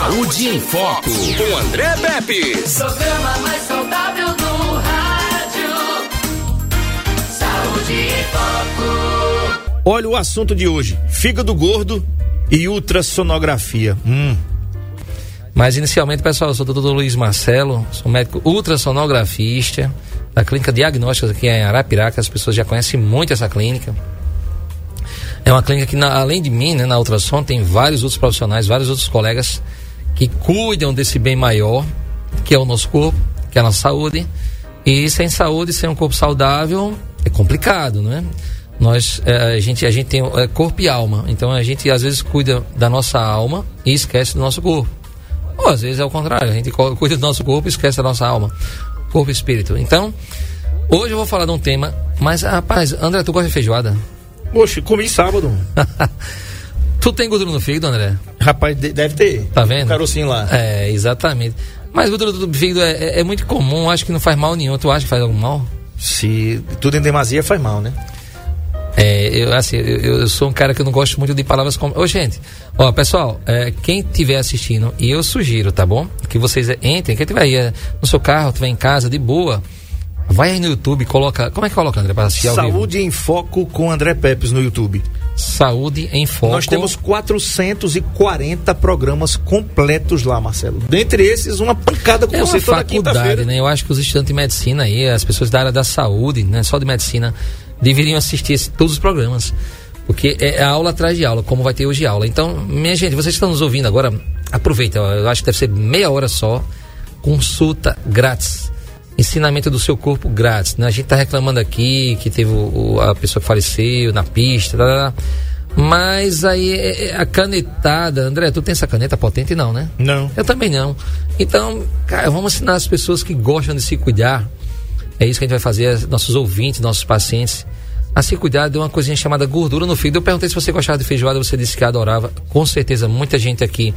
Saúde em Foco, com André Pepe. Programa mais saudável do rádio. Saúde em Foco. Olha o assunto de hoje: fígado gordo e ultrassonografia. Hum. Mas inicialmente, pessoal, eu sou o doutor Luiz Marcelo, sou médico ultrassonografista da clínica Diagnósticos aqui em Arapiraca, as pessoas já conhecem muito essa clínica. É uma clínica que, na, além de mim, né, na ultrassom, tem vários outros profissionais, vários outros colegas que cuidam desse bem maior, que é o nosso corpo, que é a nossa saúde. E sem saúde, sem um corpo saudável, é complicado, não é? Nós, é, a, gente, a gente tem é, corpo e alma, então a gente às vezes cuida da nossa alma e esquece do nosso corpo. Ou às vezes é o contrário, a gente cuida do nosso corpo e esquece da nossa alma, corpo e espírito. Então, hoje eu vou falar de um tema, mas rapaz, André, tu gosta de feijoada? Oxe, comi sábado. tu tem gordura no fígado, André? Rapaz, deve ter. Tá vendo? Um carocinho lá. É, exatamente. Mas gordura do fígado é, é, é, muito comum, acho que não faz mal nenhum. Tu acha que faz algum mal? Se tudo em demasia faz mal, né? É, eu, assim, eu, eu, sou um cara que eu não gosto muito de palavras como. Ô, gente, ó, pessoal, é, quem estiver assistindo, e eu sugiro, tá bom? Que vocês entrem, quem estiver aí é, no seu carro, estiver em casa, de boa Vai aí no YouTube, coloca. Como é que coloca, André, para assistir Saúde em Foco com André Pepes no YouTube. Saúde em Foco. Nós temos 440 programas completos lá, Marcelo. Dentre esses, uma pancada com é você uma toda faculdade, né? Eu acho que os estudantes de medicina aí, as pessoas da área da saúde, né? Só de medicina, deveriam assistir esse, todos os programas. Porque é aula atrás de aula, como vai ter hoje aula. Então, minha gente, vocês estão nos ouvindo agora, aproveita. Eu acho que deve ser meia hora só. Consulta grátis ensinamento do seu corpo grátis. Né? A gente está reclamando aqui que teve o, o, a pessoa que faleceu na pista, tá, tá, tá. mas aí é, é, a canetada, André, tu tem essa caneta potente não, né? Não. Eu também não. Então, cara, vamos ensinar as pessoas que gostam de se cuidar. É isso que a gente vai fazer, nossos ouvintes, nossos pacientes, a se cuidar de uma coisinha chamada gordura no fígado. Eu perguntei se você gostava de feijoada, você disse que adorava. Com certeza, muita gente aqui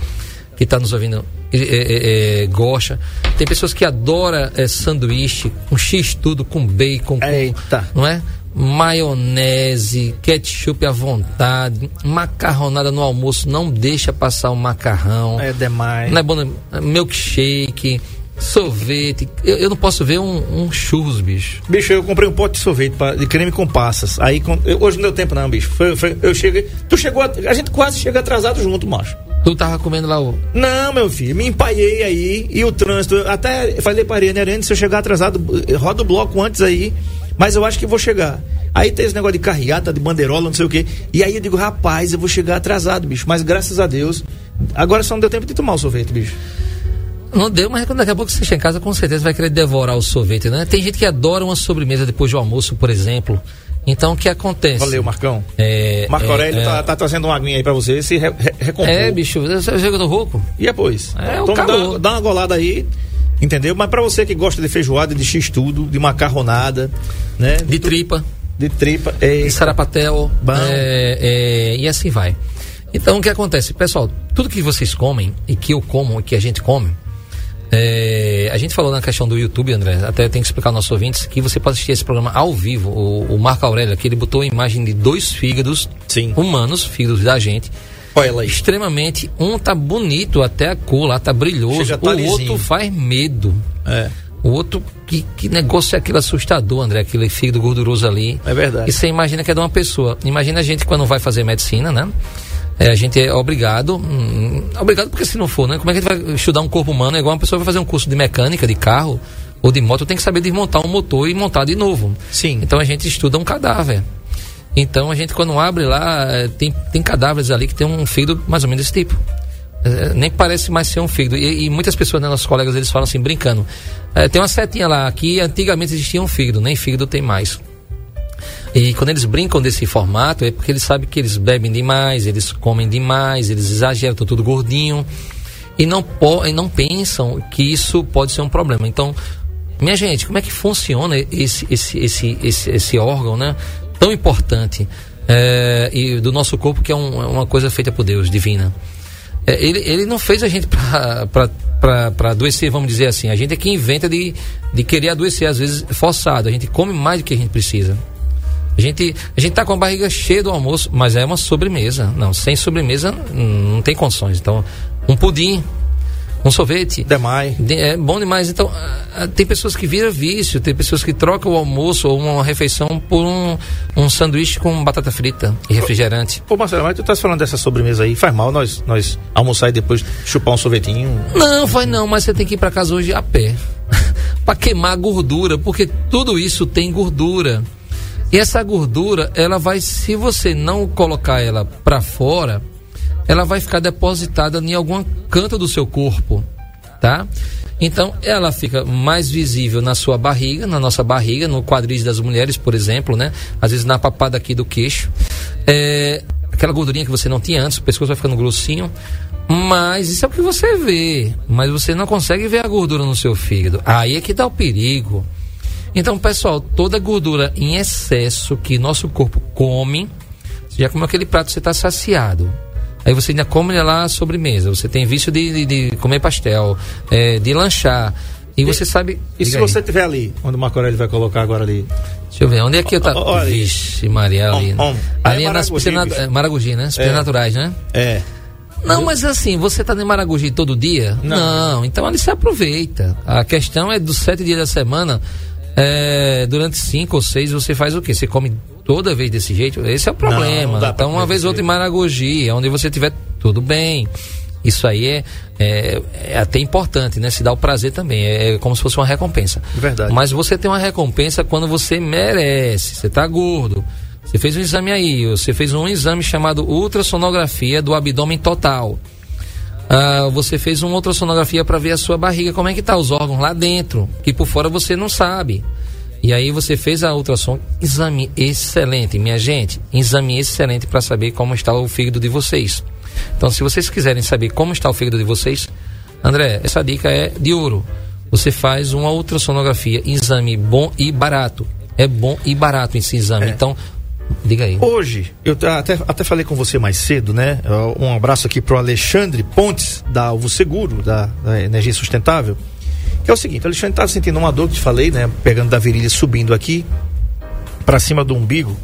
que está nos ouvindo é, é, é, gosta. Tem pessoas que adoram é, sanduíche com x tudo, com bacon, Eita. com, não é? Maionese, ketchup à vontade, macarronada no almoço, não deixa passar o macarrão. É demais. Não é bom, milkshake sorvete. Eu, eu, não posso ver um, um, churros, bicho. Bicho, eu comprei um pote de sorvete pra, de creme com passas. Aí eu, hoje não deu tempo, não, bicho. Foi, foi, eu cheguei. Tu chegou. A, a gente quase chega atrasado junto, macho. Tu tava comendo lá o. Não, meu filho, me empaiei aí e o trânsito. Até falei para a Ariane, se eu chegar atrasado, roda o bloco antes aí. Mas eu acho que vou chegar. Aí tem esse negócio de carreata, de bandeirola, não sei o quê. E aí eu digo, rapaz, eu vou chegar atrasado, bicho. Mas graças a Deus, agora só não deu tempo de tomar o sorvete, bicho. Não deu, mas daqui a pouco você chega em casa, com certeza vai querer devorar o sorvete, né? Tem gente que adora uma sobremesa depois do almoço, por exemplo. Então, o que acontece? Valeu, Marcão. É, Marco Aurélio é, tá, tá, trazendo uma aguinha aí pra você, se re, re. É, bicho, você chega do rouco? E depois? É, então, dá, dá, uma golada aí, entendeu? Mas pra você que gosta de feijoada, de x-tudo, de macarronada, né? De tripa. De tripa. É... De sarapatel. É, é, e assim vai. Então, o que acontece? Pessoal, tudo que vocês comem, e que eu como, e que a gente come, é, a gente falou na questão do YouTube, André, até tem que explicar aos nossos ouvintes que você pode assistir esse programa ao vivo. O, o Marco Aurélio aqui, ele botou a imagem de dois fígados Sim. humanos, fígados da gente. Olha ela aí. Extremamente. Um tá bonito, até a cor lá tá brilhoso. Tá o lisinho. outro faz medo. É. O outro, que, que negócio é aquele assustador, André, aquele fígado gorduroso ali. É verdade. E você imagina que é de uma pessoa. Imagina a gente quando vai fazer medicina, né? É, a gente é obrigado, hum, obrigado porque se não for, né? Como é que a gente vai estudar um corpo humano? É igual uma pessoa vai fazer um curso de mecânica, de carro ou de moto, tem que saber desmontar um motor e montar de novo. Sim. Então a gente estuda um cadáver. Então a gente quando abre lá, é, tem, tem cadáveres ali que tem um fígado mais ou menos desse tipo. É, nem parece mais ser um fígado. E, e muitas pessoas, né, nossos colegas, eles falam assim, brincando. É, tem uma setinha lá, que antigamente existia um fígado, nem fígado tem mais. E quando eles brincam desse formato, é porque eles sabem que eles bebem demais, eles comem demais, eles exageram, estão tudo gordinho. E não, e não pensam que isso pode ser um problema. Então, minha gente, como é que funciona esse, esse, esse, esse, esse órgão, né? Tão importante é, e do nosso corpo, que é um, uma coisa feita por Deus, divina. É, ele, ele não fez a gente para adoecer, vamos dizer assim. A gente é que inventa de, de querer adoecer, às vezes forçado. A gente come mais do que a gente precisa. A gente, a gente tá com a barriga cheia do almoço, mas é uma sobremesa. Não, sem sobremesa não tem condições. Então, um pudim, um sorvete. Demais. De- É bom demais. Então, ah, ah, tem pessoas que viram vício, tem pessoas que trocam o almoço ou uma refeição por um, um sanduíche com batata frita e refrigerante. Pô, Marcelo, mas tu tá falando dessa sobremesa aí, faz mal nós, nós almoçar e depois chupar um sorvetinho. Não, vai não, mas você tem que ir para casa hoje a pé. para queimar gordura, porque tudo isso tem gordura. E essa gordura, ela vai, se você não colocar ela para fora, ela vai ficar depositada em algum canto do seu corpo, tá? Então, ela fica mais visível na sua barriga, na nossa barriga, no quadris das mulheres, por exemplo, né? Às vezes na papada aqui do queixo. É, aquela gordurinha que você não tinha antes, o pescoço vai ficando grossinho. Mas isso é o que você vê. Mas você não consegue ver a gordura no seu fígado. Aí é que dá o perigo. Então, pessoal, toda gordura em excesso que nosso corpo come, você já comeu aquele prato, você está saciado. Aí você ainda come lá a sobremesa. Você tem vício de, de, de comer pastel, é, de lanchar. E você sabe. E se aí. você tiver ali, onde o Marco Aurélio vai colocar agora ali? Deixa eu ver, onde é que eu tá? Olha. Vixe, Maria, ali. Om, om. Ali É é nas Maragogi, piscinas. bicho. é, Maragogi, né? As É. naturais, né? É. Não, mas assim, você tá em Maragogi todo dia? Não. então ali se aproveita. A questão é dos sete dias da semana, é, durante cinco ou seis, você faz o quê? Você come toda vez desse jeito? Esse é o problema. não pra então, uma vez ou outra em. Maragogi, onde você tiver tudo bem. Isso aí é, é, é até importante, né? Se dá o prazer também. É, como se fosse uma recompensa. Verdade. Mas você tem uma recompensa quando você merece. Você tá gordo. Você fez um exame aí. Você fez um exame chamado ultrassonografia do abdômen total. Ah, você fez uma ultrassonografia para ver a sua barriga, como é que tá os órgãos lá dentro, que por fora você não sabe. E aí você fez a ultrassom, exame excelente, minha gente, exame excelente para saber como está o fígado de vocês. Então, se vocês quiserem saber como está o fígado de vocês, André, essa dica é de ouro. Você faz uma ultrassonografia, exame bom e barato. É bom e barato esse exame. É. Então, diga aí. Hoje, eu até, até falei com você mais cedo, né? Um abraço aqui pro Alexandre Pontes, da Alvo Seguro, da, da Energia Sustentável. Que é o seguinte, o Alexandre estava sentindo uma dor que te falei, né? Pegando da virilha, subindo aqui, para cima do umbigo.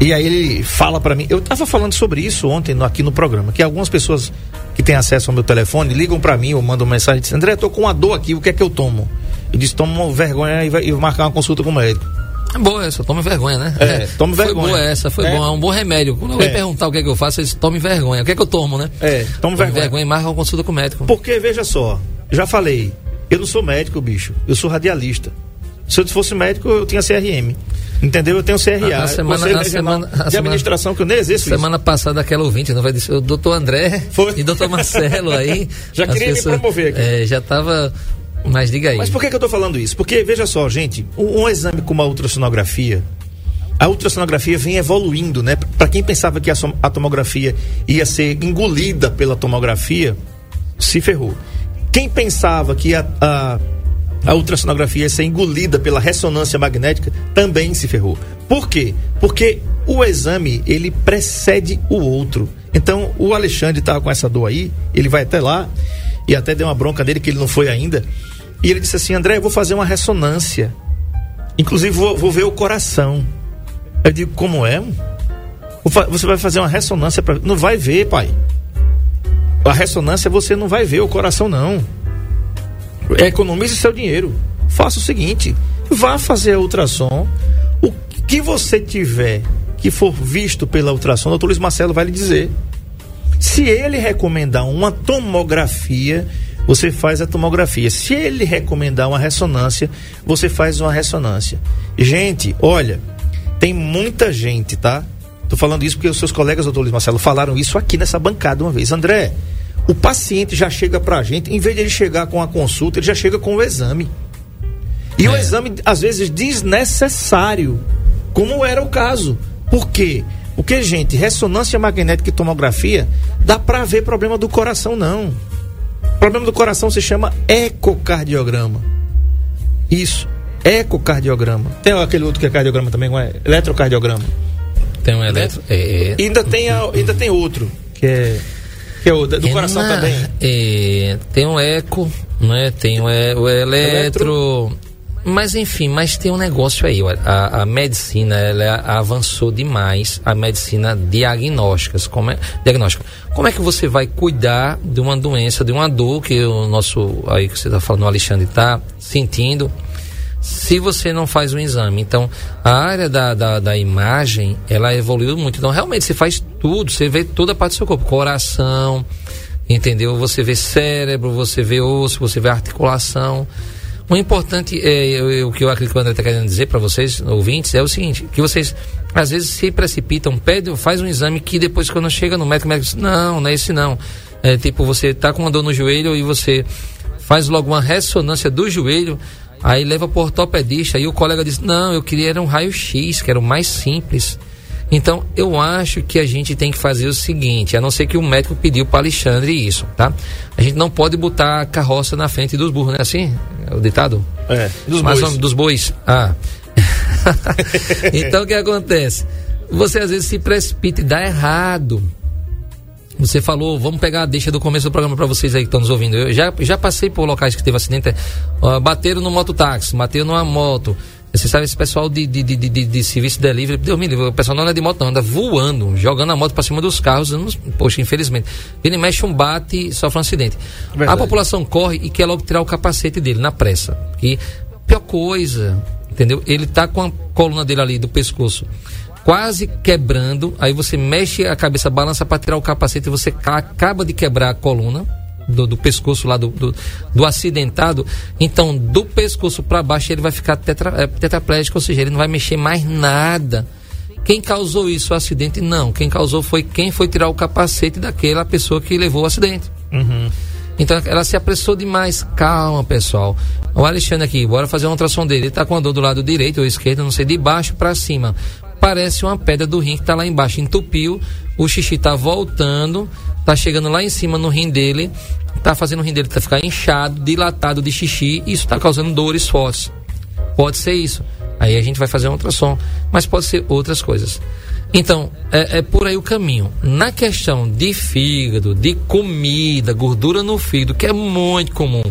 E aí ele fala para mim, eu tava falando sobre isso ontem no- aqui no programa, que algumas pessoas que têm acesso ao meu telefone ligam para mim ou mandam mensagem dizem, André, tô com uma dor aqui, o que é que eu tomo? Eu disse, toma vergonha e vai marcar uma consulta com o médico. É boa essa, tome vergonha, né? É, tome Foi vergonha. boa essa, foi É. bom, é um bom remédio. Quando alguém É. perguntar o que é que eu faço, eles tome vergonha. O que é que eu tomo, né? É, tome vergonha. e marca uma consulta com o médico. Porque, veja só, já falei, eu não sou médico, bicho, eu sou radialista. Se eu fosse médico, eu tinha CRM. Entendeu? Eu tenho CRA. A- a semana- Conselho a semana- a de semana- administração, que eu nem exerço isso. Semana passada, aquela ouvinte, não vai dizer, o doutor André Foi. e doutor Marcelo aí. Já queria me promover aqui. É, já tava. Mas diga aí. Mas por que, que eu tô falando isso? Porque, veja só, gente, um, um exame como a ultrassonografia, a ultrassonografia vem evoluindo, né? Para quem pensava que a, a tomografia ia ser engolida pela tomografia, se ferrou. Quem pensava que a, a, a ultrassonografia ia ser engolida pela ressonância magnética, também se ferrou. Por quê? Porque o exame, ele precede o outro. Então, o Alexandre estava com essa dor aí, ele vai até lá, e até deu uma bronca dele que ele não foi ainda. E ele disse assim: André, eu vou fazer uma ressonância. Inclusive, vou, vou ver o coração. Eu digo: Como é? Você vai fazer uma ressonância para. Não vai ver, pai. A ressonância você não vai ver o coração, não. Economize seu dinheiro. Faça o seguinte: vá fazer a ultrassom. O que você tiver que for visto pela ultrassom, o doutor Luiz Marcelo vai lhe dizer. Se ele recomendar uma tomografia, você faz a tomografia. Se ele recomendar uma ressonância, você faz uma ressonância. Gente, olha, tem muita gente, tá? Tô falando isso porque os seus colegas, doutor Luiz Marcelo, falaram isso aqui nessa bancada uma vez. André, o paciente já chega pra gente, em vez de ele chegar com a consulta, ele já chega com o exame. E o É. exame, às vezes, desnecessário, como era o caso. Por quê? Porque, gente, ressonância magnética e tomografia dá pra ver problema do coração, não. O problema do coração se chama ecocardiograma. Isso, ecocardiograma. Tem aquele outro que é cardiograma também, não é? Eletrocardiograma. Tem um eletro. É, E ainda tem, a- ainda tem outro, que é, que é o do é coração na- também. é, tem um eco, né? Tem o, e- o eletro. Mas enfim, mas tem um negócio aí, a, a medicina ela avançou demais, a medicina diagnóstica. Como é, diagnóstica. Como é que você vai cuidar de uma doença, de uma dor que o nosso, aí que você está falando, o Alexandre está sentindo, se você não faz um exame. Então, a área da, da, da, imagem, ela evoluiu muito. Então, realmente, você faz tudo, você vê toda a parte do seu corpo, coração, entendeu? Você vê cérebro, você vê osso, você vê articulação. O importante, é, o que eu acredito que o André está querendo dizer para vocês, ouvintes, é o seguinte, que vocês às vezes se precipitam, pede, faz um exame que depois quando chega no médico, o médico diz, não, não é esse não. É tipo, você tá com uma dor no joelho e você faz logo uma ressonância do joelho, aí leva para ortopedista, e o colega diz, não, eu queria era um raio-x, que era o mais simples. Então, eu acho que a gente tem que fazer o seguinte, a não ser que o médico pediu para Alexandre isso, tá? A gente não pode botar a carroça na frente dos burros, né? Assim, é o ditado? É, dos Mas, bois. Dos bois. Ah. então, o que acontece? Você às vezes se precipita e dá errado. Você falou, vamos pegar a deixa do começo do programa para vocês aí que estão nos ouvindo. Eu já, já passei por locais que teve acidente, uh, bateram no mototáxi, bateram numa moto, você sabe, esse pessoal de, de, de, de, de serviço delivery, Deus me livre, o pessoal não anda de moto, não, anda voando, jogando a moto para cima dos carros. Poxa, infelizmente. Ele mexe um bate e sofre um acidente. Verdade. A população corre e quer logo tirar o capacete dele na pressa. E pior coisa, entendeu? Ele tá com a coluna dele ali do pescoço quase quebrando, aí você mexe a cabeça, balança para tirar o capacete e você acaba de quebrar a coluna do, do pescoço lá do, do, do, acidentado, então do pescoço para baixo ele vai ficar tetra, é, tetraplégico, ou seja, ele não vai mexer mais nada. Quem causou isso, o acidente? Não. Quem causou foi quem foi tirar o capacete daquela pessoa que levou o acidente. Uhum. Então ela se apressou demais. Calma, pessoal. O Alexandre aqui, bora fazer uma ultrassom dele. Ele tá com a dor do lado direito ou esquerdo, não sei, de baixo para cima. Parece uma pedra do rim que tá lá embaixo. Entupiu, o xixi tá voltando, tá chegando lá em cima no rim dele está fazendo o rim dele tá ficar inchado, dilatado de xixi, e isso está causando dores fortes. Pode ser isso. Aí a gente vai fazer um ultrassom, mas pode ser outras coisas. Então, é, é, por aí o caminho. Na questão de fígado, de comida, gordura no fígado, que é muito comum,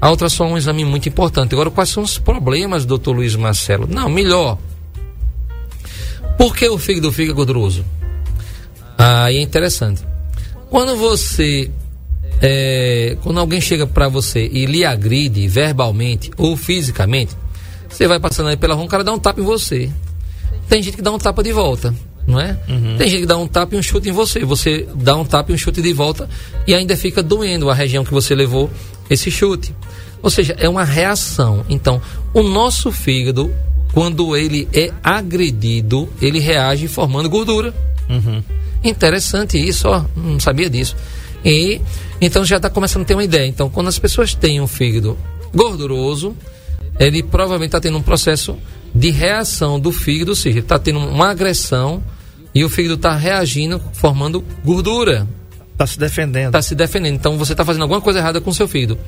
a ultrassom é um exame muito importante. Agora, quais são os problemas, doutor Luiz Marcelo? Não, melhor. Por que o fígado fica gorduroso? Aí é interessante. Quando você é, quando alguém chega para você e lhe agride verbalmente ou fisicamente, você vai passando aí pela rua, o cara dá um tapa em você. Tem gente que dá um tapa de volta, não é? Uhum. Tem gente que dá um tapa e um chute em você. Você dá um tapa e um chute de volta e ainda fica doendo a região que você levou esse chute. Ou seja, é uma reação. Então, o nosso fígado, quando ele é agredido, ele reage formando gordura. Uhum. Interessante isso, ó. Não sabia disso. E então já está começando a ter uma ideia. Então, quando as pessoas têm um fígado gorduroso, ele provavelmente está tendo um processo de reação do fígado, ou seja, está tendo uma agressão e o fígado está reagindo, formando gordura. Está se defendendo. Está se defendendo. Então você está fazendo alguma coisa errada com o seu fígado.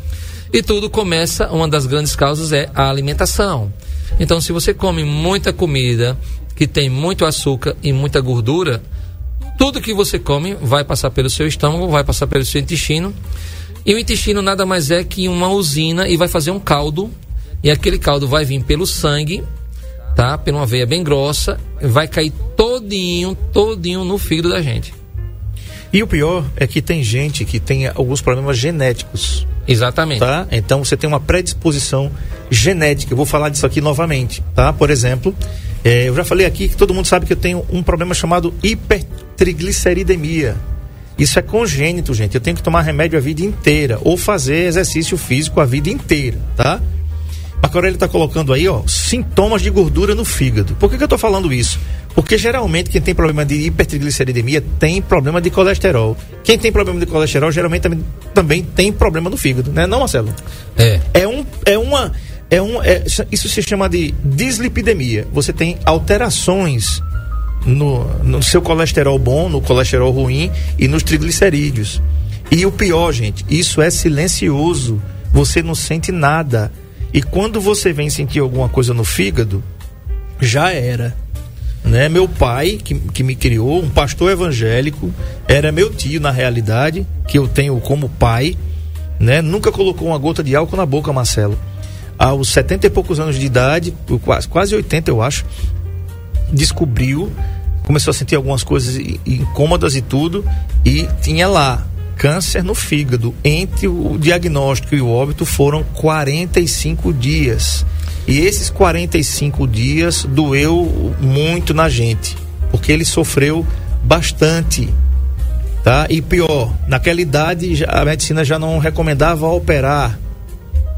E tudo começa, uma das grandes causas é a alimentação. Então, se você come muita comida que tem muito açúcar e muita gordura, tudo que você come vai passar pelo seu estômago, vai passar pelo seu intestino. E o intestino nada mais é que uma usina e vai fazer um caldo. E aquele caldo vai vir pelo sangue, tá? Pela uma veia bem grossa, vai cair todinho, todinho no fígado da gente. E o pior é que tem gente que tem alguns problemas genéticos. Exatamente. Tá? Então você tem uma predisposição genética. Eu vou falar disso aqui novamente, tá? Por exemplo, é, eu já falei aqui que todo mundo sabe que eu tenho um problema chamado hipertrigliceridemia. Isso é congênito, gente. Eu tenho que tomar remédio a vida inteira ou fazer exercício físico a vida inteira, tá? Marco Aurélio está colocando aí, ó, sintomas de gordura no fígado. Por que, que eu estou falando isso? Porque geralmente quem tem problema de hipertrigliceridemia tem problema de colesterol. Quem tem problema de colesterol geralmente também, também tem problema no fígado, né? Não, Marcelo? É. É, um, é uma é um, é, isso se chama de dislipidemia. Você tem alterações no, no seu colesterol bom, no colesterol ruim e nos triglicerídeos. E o pior, gente, isso é silencioso. Você não sente nada. E quando você vem sentir alguma coisa no fígado, já era. Né? Meu pai, que, que me criou, um pastor evangélico, era meu tio na realidade, que eu tenho como pai, né? Nunca colocou uma gota de álcool na boca, Marcelo. aos 70 e poucos anos de idade, quase, quase 80 eu acho, descobriu, começou a sentir algumas coisas incômodas e tudo, e tinha lá câncer no fígado. Entre o diagnóstico e o óbito foram 45 dias. E esses 45 dias doeu muito na gente, porque ele sofreu bastante tá? E pior, naquela idade a medicina já não recomendava operar,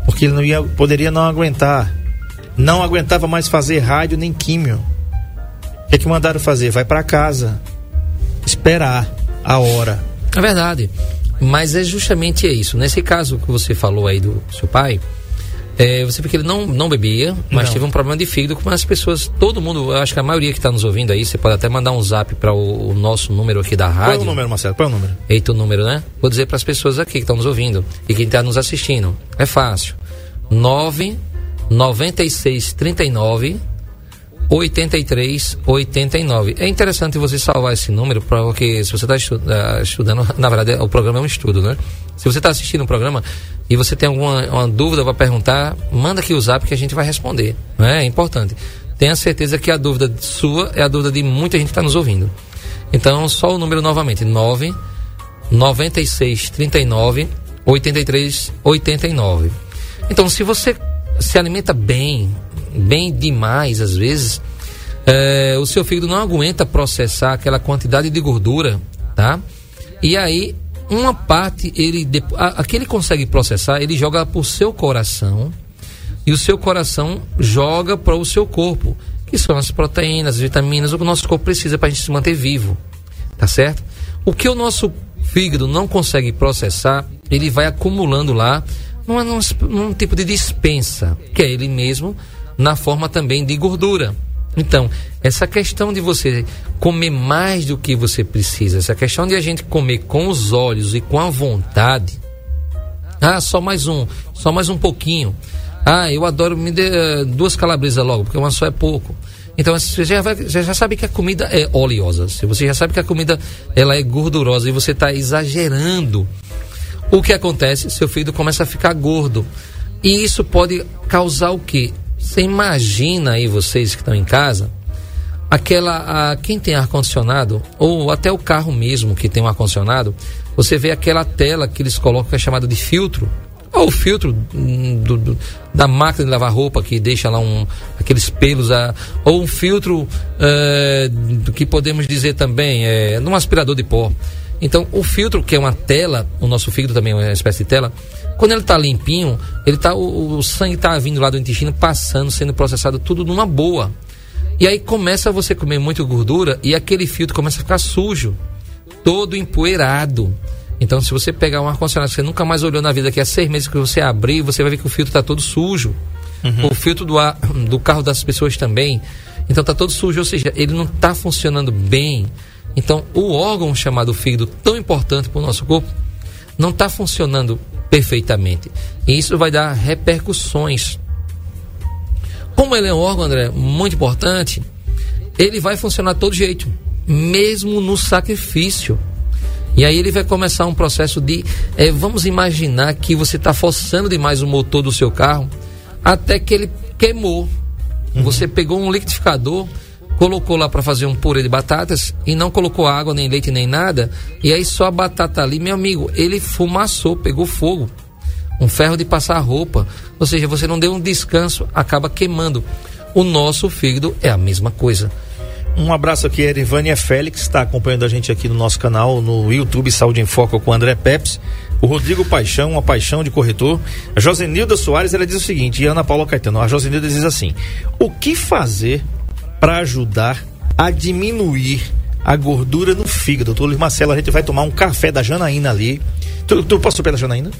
porque ele não ia, poderia não aguentar. Não aguentava mais fazer rádio nem químio. O que, é que mandaram fazer? Vai para casa, esperar a hora. É verdade. Mas é justamente isso. Nesse caso que você falou aí do seu pai, é, você vê que ele não, não bebia, mas Não. teve um problema de fígado, como as pessoas, todo mundo, eu acho que a maioria que está nos ouvindo aí, você pode até mandar um zap para o, o nosso número aqui da Qual é rádio. o número, Marcelo? Qual é o número? Eita, o número, né? Vou dizer para as pessoas aqui que estão nos ouvindo e quem está nos assistindo. É fácil. 9 96 39 83 89. É interessante você salvar esse número, porque se você está estudando, na verdade, o programa é um estudo, né? Se você está assistindo o programa e você tem alguma uma dúvida para perguntar, manda aqui o zap que a gente vai responder. Né? É importante. Tenha certeza que a dúvida sua é a dúvida de muita gente que está nos ouvindo. Então, só o número novamente: 9 96 39 83 89. Então, se você se alimenta bem, bem demais às vezes, eh, o seu fígado não aguenta processar aquela quantidade de gordura, tá? E aí, uma parte, ele, a, a que ele consegue processar, ele joga para o seu coração e o seu coração joga para o seu corpo, que são as proteínas, as vitaminas, o que o nosso corpo precisa para a gente se manter vivo, tá certo? O que o nosso fígado não consegue processar, ele vai acumulando lá numa, num, num tipo de dispensa, que é ele mesmo, na forma também de gordura. Então, essa questão de você comer mais do que você precisa, essa questão de a gente comer com os olhos e com a vontade, ah, só mais um, só mais um pouquinho. Ah, eu adoro, me dê eh, duas calabresas logo, porque uma só é pouco. Então você já, vai, já sabe que a comida é oleosa. Se você já sabe que a comida ela é gordurosa e você está exagerando, o que acontece? Seu fígado começa a ficar gordo. E isso pode causar o quê? Você imagina aí vocês que estão em casa, aquela a, quem tem ar condicionado ou até o carro mesmo que tem um ar condicionado, você vê aquela tela que eles colocam que é chamada de filtro ou o filtro hum, do- do- da máquina de lavar roupa que deixa lá um, aqueles pelos ah, ou um filtro do que podemos dizer também é num aspirador de pó então o filtro que é uma tela o nosso fígado também é uma espécie de tela quando ele está limpinho ele tá o, o sangue está vindo lá do intestino passando sendo processado tudo numa boa e aí começa você comer muito gordura e aquele filtro começa a ficar sujo, todo empoeirado. Então, se você pegar um ar-condicionado que você nunca mais olhou na vida, que é seis meses que você abrir, você vai ver que o filtro está todo sujo. O filtro do, ar, do carro das pessoas também. Então, está todo sujo, ou seja, ele não está funcionando bem. Então, o órgão chamado fígado, tão importante para o nosso corpo, não está funcionando perfeitamente. E isso vai dar repercussões como ele é um órgão, André, muito importante, ele vai funcionar de todo jeito, mesmo no sacrifício. E aí ele vai começar um processo de, eh, vamos imaginar que você está forçando demais o motor do seu carro, até que ele queimou. Você pegou um liquidificador, colocou lá para fazer um purê de batatas e não colocou água, nem leite, nem nada, e aí só a batata ali, meu amigo, ele fumaçou, pegou fogo um ferro de passar roupa. Ou seja, você não deu um descanso, acaba queimando. O nosso fígado é a mesma coisa. Um abraço aqui, Erivânia Félix, está acompanhando a gente aqui no nosso canal, no YouTube Saúde em Foco com André Peps. O Rodrigo Paixão, uma paixão de corretor. A Josenilda Soares, ela diz o seguinte, e Ana Paula Caetano, a Josenilda diz assim, o que fazer para ajudar a diminuir a gordura no fígado? Doutor Luiz Marcelo, a gente vai tomar um café da Janaína ali. Tu, tu passou pela Janaína?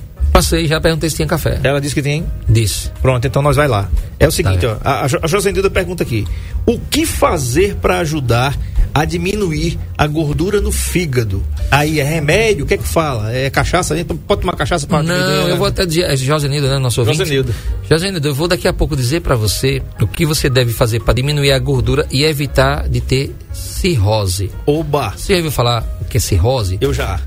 Passei, já perguntei se tinha café. Ela disse que tem, Disse. Pronto, então nós vai lá. É o seguinte, Tá. ó, a, a Jo- a Josenilda pergunta aqui: o que fazer para ajudar a diminuir a gordura no fígado? Aí é remédio? O que é que fala? É cachaça? né? Pode tomar cachaça para Não, eu vou até dizer, é Josenildo, né, nosso ouvinte? Josenildo. Josenildo, eu vou daqui a pouco dizer para você o que você deve fazer para diminuir a gordura e evitar de ter cirrose. Oba! Você já ouviu falar o que é cirrose? Eu já.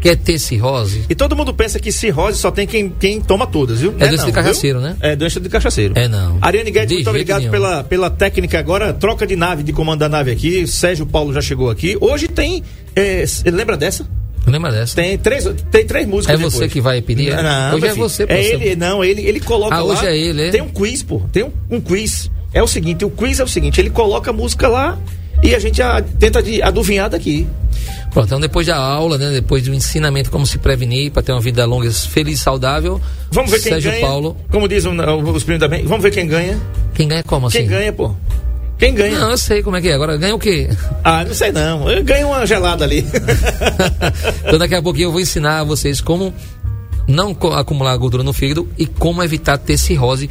Quer ter cirrose, E todo mundo pensa que cirrose só tem quem, quem toma todas, viu? Não doença de não, cachaceiro, viu? né? É doença de cachaceiro. É, não. Ariane Guedes, De muito obrigado nenhum. pela, pela técnica agora. Troca de nave, de comando da nave aqui. Sérgio Paulo já chegou aqui. Hoje tem. é, lembra dessa? lembra dessa? Tem três, tem três músicas. É você depois. que vai pedir, é? Não, Hoje é filho. você, pô, É você- ele, não, ele, ele coloca. Ah, lá, hoje é ele, é? Tem um quiz, pô. Tem um, um quiz. É o seguinte: o quiz é o seguinte: ele coloca a música lá e a gente a- tenta de adivinhar daqui. Pronto, então depois da aula, né, depois do ensinamento como se prevenir para ter uma vida longa, feliz e saudável, Vamos ver quem Sérgio ganha. Paulo, Como diz o- os primos da bem. Vamos ver quem ganha. quem ganha como assim? Quem ganha, pô? Quem ganha? Não, eu sei como é que é. Agora ganha o quê? Ah, não sei não. Eu ganho uma gelada ali. então daqui a pouquinho eu vou ensinar a vocês como não acumular gordura no fígado e como evitar ter cirrose.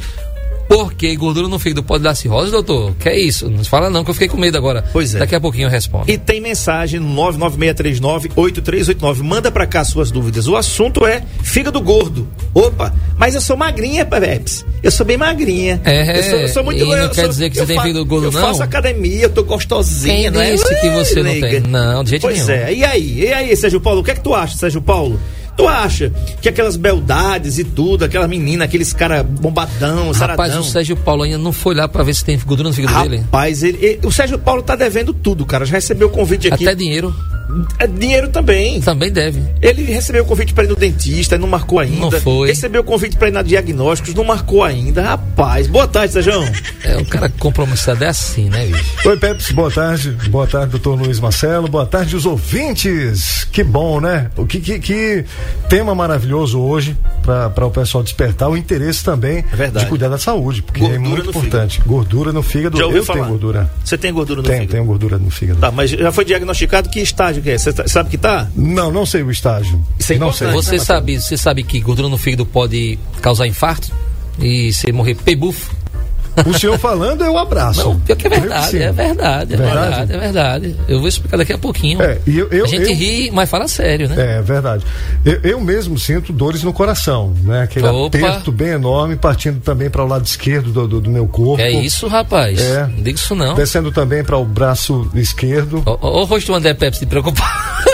Porque gordura no fígado pode dar cirrose, doutor? Que é isso? Não fala não, que eu fiquei com medo agora. Pois é. Daqui a pouquinho eu respondo. E tem mensagem no 996398389. Manda pra cá suas dúvidas. O assunto é fígado gordo. Opa, mas eu sou magrinha, Peps. Eu sou bem magrinha. É, eu sou, eu sou muito não eu quer sou- dizer que eu você tem fígado gordo, eu não? faço academia, eu tô gostosinha, Quem não é? disse que você não nega. tem? Não, de jeito pois nenhum. é. E aí? E aí, Sérgio Paulo? O que é que tu acha, Sérgio Paulo? Tu acha que aquelas beldades e tudo, aquela menina, aqueles cara bombadão, saradão... Rapaz, o Sérgio Paulo ainda não foi lá para ver se tem gordura no fígado dele. Rapaz, ele, ele- o Sérgio Paulo tá devendo tudo, cara. Já recebeu o convite aqui. Até dinheiro dinheiro também. também deve. Ele recebeu o convite para ir no dentista, não marcou ainda. Não foi. Recebeu o convite para ir na diagnósticos, não marcou ainda. Rapaz, boa tarde, Sérgio. É, o cara compromissado é assim, né, bicho? Oi, Peps, boa tarde. Boa tarde, doutor Luiz Marcelo. Boa tarde, os ouvintes. Que bom, né? O que, que, que tema maravilhoso hoje para o pessoal despertar o interesse também É verdade. de cuidar da saúde, porque Gordura é muito importante. Gordura no fígado. Já ouviu Eu falar? tenho gordura. Você tem gordura no Tenho, fígado? tenho gordura no fígado. Tá, mas já foi diagnosticado que estágio que é? Você tá- sabe que tá? Não, não sei o estágio. Isso é não sei. Você sabe, você sabe que gordura no fígado pode causar infarto e você morrer pebufo? O senhor falando, eu abraço. Não, pior que é Creio verdade, é verdade, é Verdade? é verdade. Eu vou explicar daqui a pouquinho. É, eu- eu- a gente eu- ri, mas fala sério, né? É verdade. Eu, eu mesmo sinto dores no coração, né? Aquele Opa. aperto bem enorme, partindo também para o lado esquerdo do, do- do meu corpo. É isso, rapaz. É. Não diga isso não. Descendo também para o braço esquerdo. Ó o rosto do André Pepe se preocupar.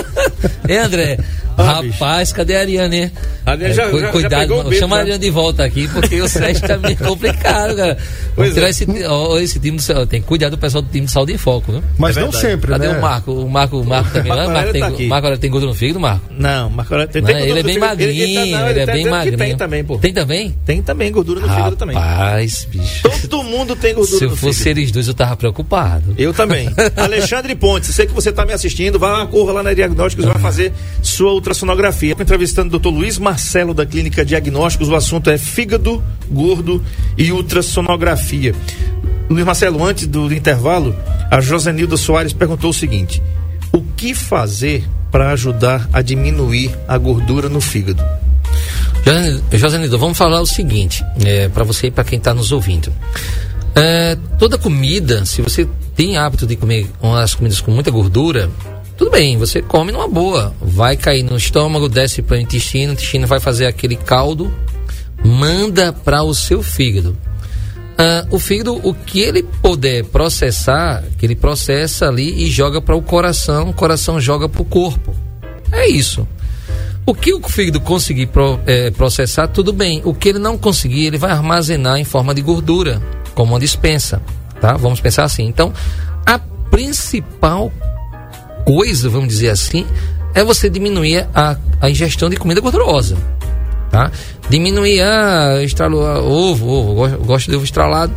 é, André? Rapaz, cadê a Ariane? hein? A Ariane já- cu- já- já cuidado, pegou o mano. chama a já. Ariane de volta aqui, porque o Sérgio tá meio complicado, cara. Pois é. esse, ó, esse time do, tem que cuidar do pessoal do time de saúde em foco, viu? Mas É não sempre, Cadê né? o Marco? O Marco, o Marco também. Marco Marco, Marco, Aurélio tem, tá aqui. Marco Aurélio tem gordura no fígado, Marco? Não, mas agora tem, Não, tem ele gordura é bem no fígado. magrinho, Ele, tá- não, ele, é tá bem dizendo que magrinho. Tem também, pô. Tem também? Tem também gordura no fígado também. Rapaz, bicho. Todo mundo tem gordura Se eu no fosse fígado. eles dois, eu tava preocupado. Eu também. Alexandre Pontes, sei que você está me assistindo, vá corra lá na Diagnósticos, vai fazer sua ultrassonografia. Entrevistando o Dr. Luiz Marcelo da Clínica Diagnósticos. O assunto é fígado, gordo e ultrassonografia. Luiz Marcelo, antes do intervalo, a Josenilda Soares perguntou o seguinte: o que fazer para ajudar a diminuir a gordura no fígado? Josenildo, vamos falar o seguinte, é, para você e para quem está nos ouvindo. É, toda comida, se você tem hábito de comer umas comidas com muita gordura, tudo bem, você come numa boa. Vai cair no estômago, desce para o intestino, o intestino vai fazer aquele caldo, manda para o seu fígado. Ah, o fígado, o que ele puder processar, que ele processa ali e joga para o coração, o coração joga para o corpo. É isso. O que o fígado conseguir pro- eh, processar, tudo bem. O que ele não conseguir, ele vai armazenar em forma de gordura, como uma dispensa. Tá? Vamos pensar assim. Então, a principal coisa, vamos dizer assim, é você diminuir a, a ingestão de comida gordurosa. Tá? Diminuir a estralo, a ovo, ovo, gosto, gosto de ovo estralado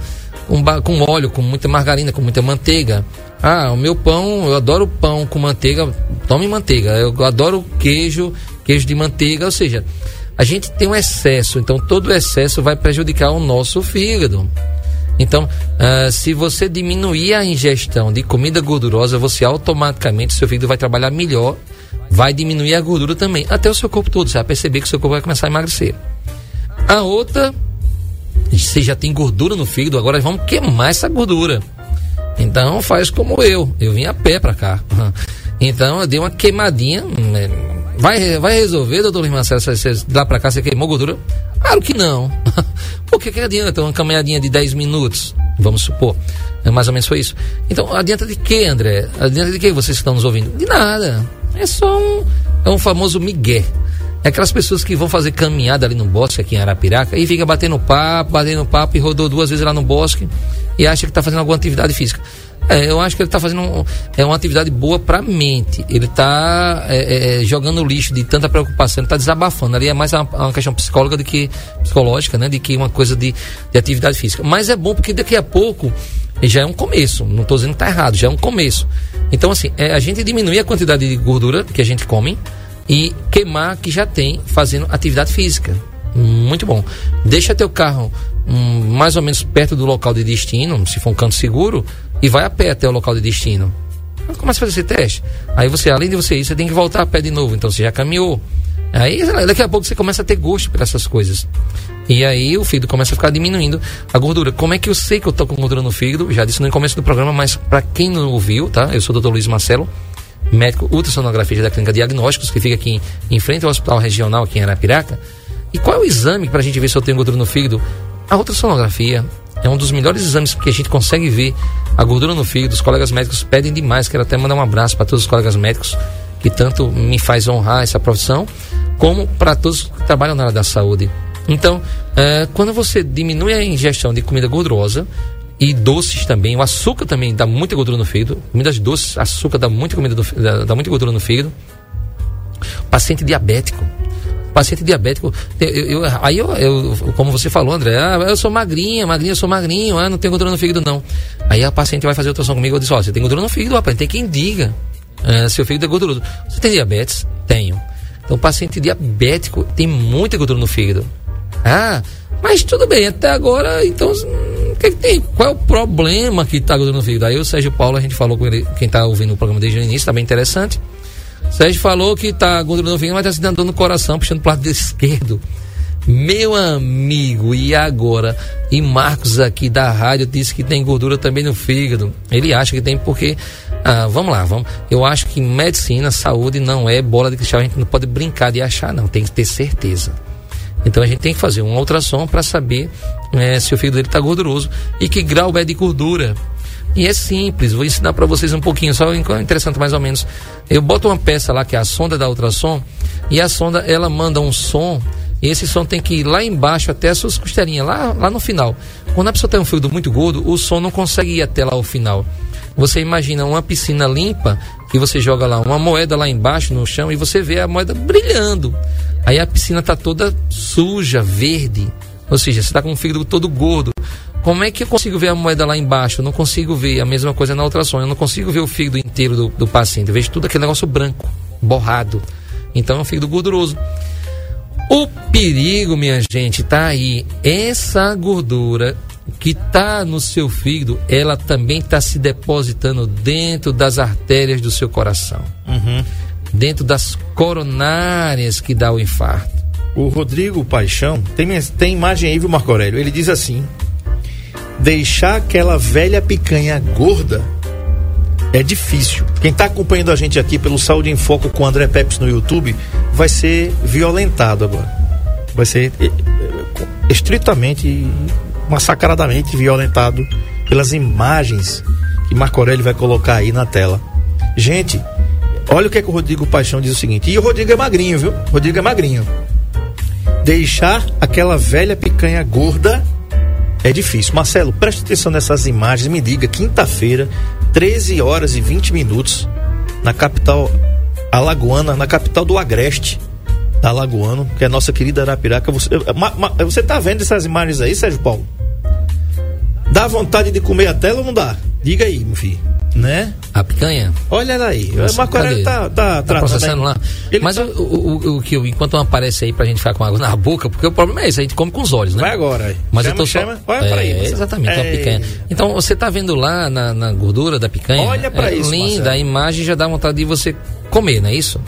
com, com óleo, com muita margarina, com muita manteiga. Ah, o meu pão, eu adoro pão com manteiga, tome manteiga. Eu adoro queijo, queijo de manteiga, ou seja, a gente tem um excesso, então todo o excesso vai prejudicar o nosso fígado. Então, ah, se você diminuir a ingestão de comida gordurosa, você automaticamente, seu fígado vai trabalhar melhor, vai diminuir a gordura também, até o seu corpo todo. Você vai perceber que o seu corpo vai começar a emagrecer. A outra, você já tem gordura no fígado, agora vamos queimar essa gordura. Então faz como eu, eu vim a pé pra cá. Então eu dei uma queimadinha. né? Vai, vai resolver, doutor Luiz Marcelo, lá pra cá você queimou gordura? Claro que não. Por que, que adianta uma caminhadinha de 10 minutos? Vamos supor. É mais ou menos foi isso. Então, adianta de quê, André? Adianta de quê vocês que estão nos ouvindo? De nada. É só um, é um famoso migué. É aquelas pessoas que vão fazer caminhada ali no bosque, aqui em Arapiraca, e fica batendo papo, batendo papo, e rodou duas vezes lá no bosque, e acha que está fazendo alguma atividade física. É, eu acho que ele está fazendo um, é uma atividade boa para a mente. Ele está é, é, jogando lixo de tanta preocupação, ele está desabafando. Ali é mais uma, uma, questão psicóloga do que psicológica, né? De que uma coisa de, de atividade física. Mas é bom porque daqui a pouco já é um começo. Não estou dizendo que está errado, já é um começo. Então, assim, é, a gente diminui a quantidade de gordura que a gente come e queimar que já tem fazendo atividade física. Muito bom. Deixa teu carro um, mais ou menos perto do local de destino, se for um canto seguro, e vai a pé até o local de destino. Começa a fazer esse teste. Aí você, além de você ir, você tem que voltar a pé de novo. Então você já caminhou. Aí daqui a pouco você começa a ter gosto por essas coisas. E aí o fígado começa a ficar diminuindo a gordura. Como é que eu sei que eu tô com gordura no fígado? Já disse no começo do programa, mas para quem não ouviu, tá? Eu sou o Dr. Luiz Marcelo médico ultrassonografista da Clínica Diagnósticos, que fica aqui em frente ao Hospital Regional, aqui em Arapiraca. E qual é o exame para a gente ver se eu tenho gordura no fígado? A ultrassonografia é um dos melhores exames que a gente consegue ver a gordura no fígado. Os colegas médicos pedem demais. Quero até mandar um abraço para todos os colegas médicos que tanto me faz honrar essa profissão, como para todos que trabalham na área da saúde. Então, é, quando você diminui a ingestão de comida gordurosa, e doces também. O açúcar também dá muita gordura no fígado. Comidas doces, açúcar dá muita, comida do, dá, dá muita gordura no fígado. Paciente diabético. Paciente diabético, eu, eu, aí eu, eu, como você falou, André, ah, eu sou magrinha, magrinha, eu sou magrinho, ah, não tenho gordura no fígado, não. Aí a paciente vai fazer ultrassom comigo, eu disse, ó, você tem gordura no fígado, rapaz, tem quem diga. É, seu fígado é gorduroso. Você tem diabetes? Tenho. Então, paciente diabético tem muita gordura no fígado. Ah, mas tudo bem, até agora, então que, que tem? Qual é o problema que está no fígado? Aí o Sérgio Paulo, a gente falou com ele, quem está ouvindo o programa desde o início, está bem interessante. Sérgio falou que no fígado, mas está se dando no coração, puxando para o lado esquerdo. Meu amigo, e agora? E Marcos aqui da rádio disse que tem gordura também no fígado. Ele acha que tem porque. Ah, vamos lá, vamos. Eu acho que medicina, saúde não é bola de cristal, a gente não pode brincar de achar, não. Tem que ter certeza. Então a gente tem que fazer um ultrassom para saber é, se o fígado dele está gorduroso e que grau é de gordura. E é simples, vou ensinar para vocês um pouquinho, só interessante mais ou menos. Eu boto uma peça lá que é a sonda da ultrassom e a sonda ela manda um som e esse som tem que ir lá embaixo até as suas costelinhas, lá, lá no final. Quando a pessoa tem um fígado muito gordo, o som não consegue ir até lá ao final. Você imagina uma piscina limpa que você joga lá uma moeda lá embaixo no chão e você vê a moeda brilhando. Aí a piscina está toda suja, verde. Ou seja, você está com o fígado todo gordo. Como é que eu consigo ver a moeda lá embaixo? Eu não consigo ver a mesma coisa na ultrassom. Eu não consigo ver o fígado inteiro do, do paciente. Eu vejo tudo aquele negócio branco, borrado. Então é um fígado gorduroso. O perigo, minha gente, tá aí. Essa gordura que está no seu fígado, ela também está se depositando dentro das artérias do seu coração. Uhum dentro das coronárias que dá o infarto. O Rodrigo Paixão, tem, tem imagem aí, viu, Marco Aurélio? Ele diz assim: deixar aquela velha picanha gorda é difícil. Quem está acompanhando a gente aqui pelo Saúde em Foco com André Peps no YouTube vai ser violentado agora. Vai ser eh, eh, estritamente, massacradamente violentado pelas imagens que Marco Aurélio vai colocar aí na tela. Gente, Olha o que, é que o Rodrigo Paixão diz o seguinte. E o Rodrigo é magrinho, viu? O Rodrigo é magrinho. Deixar aquela velha picanha gorda é difícil. Marcelo, preste atenção nessas imagens. Me diga, quinta-feira, 13 horas e 20 minutos, na capital alagoana, na capital do Agreste, Alagoano, que é a nossa querida Arapiraca. Você, ma, ma, você tá vendo essas imagens aí, Sérgio Paulo? Dá vontade de comer a tela ou não dá? Diga aí, meu filho né? A picanha? Olha ela aí. Nossa, o Marco Aurélio tá, tá, tá processando lá. Ele Mas tá... o, o, o, que eu, enquanto não aparece aí pra gente ficar com água na boca, porque o problema é esse, a gente come com os olhos, né? Vai agora. Mas chama, eu tô só... chama. Olha é, pra aí. Exatamente, é... a picanha. Então você tá vendo lá na, na gordura da picanha? Olha pra é isso. Linda, Marcelo. a imagem já dá vontade de você comer, não é isso?